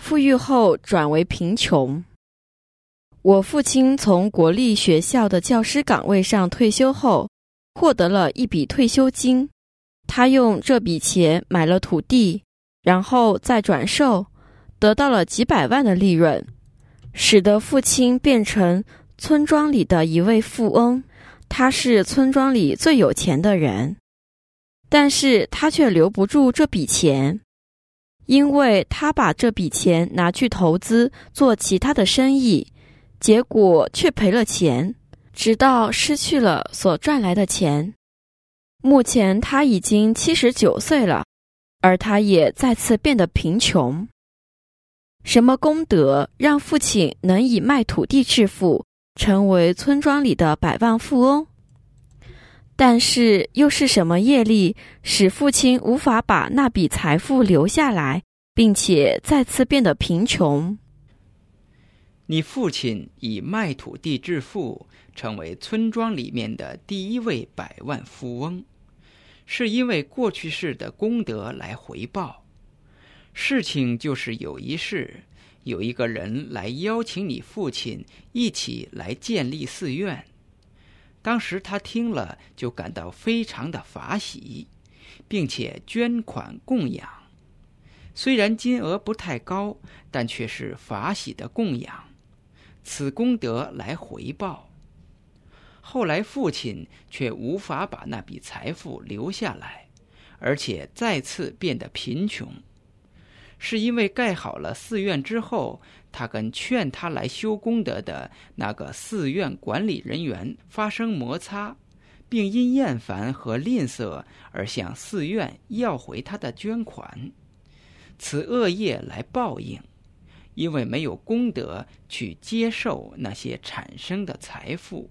富裕后转为贫穷。我父亲从国立学校的教师岗位上退休后，获得了一笔退休金。他用这笔钱买了土地，然后再转售，得到了几百万的利润，使得父亲变成村庄里的一位富翁。他是村庄里最有钱的人，但是他却留不住这笔钱，因为他把这笔钱拿去投资做其他的生意，结果却赔了钱，直到失去了所赚来的钱。目前他已经七十九岁了，而他也再次变得贫穷。什么功德让父亲能以卖土地致富，成为村庄里的百万富翁？但是又是什么业力使父亲无法把那笔财富留下来，并且再次变得贫穷？你父亲以卖土地致富，成为村庄里面的第一位百万富翁。是因为过去世的功德来回报。事情就是有一事，有一个人来邀请你父亲一起来建立寺院。当时他听了就感到非常的法喜，并且捐款供养。虽然金额不太高，但却是法喜的供养，此功德来回报。后来，父亲却无法把那笔财富留下来，而且再次变得贫穷，是因为盖好了寺院之后，他跟劝他来修功德的那个寺院管理人员发生摩擦，并因厌烦和吝啬而向寺院要回他的捐款，此恶业来报应，因为没有功德去接受那些产生的财富。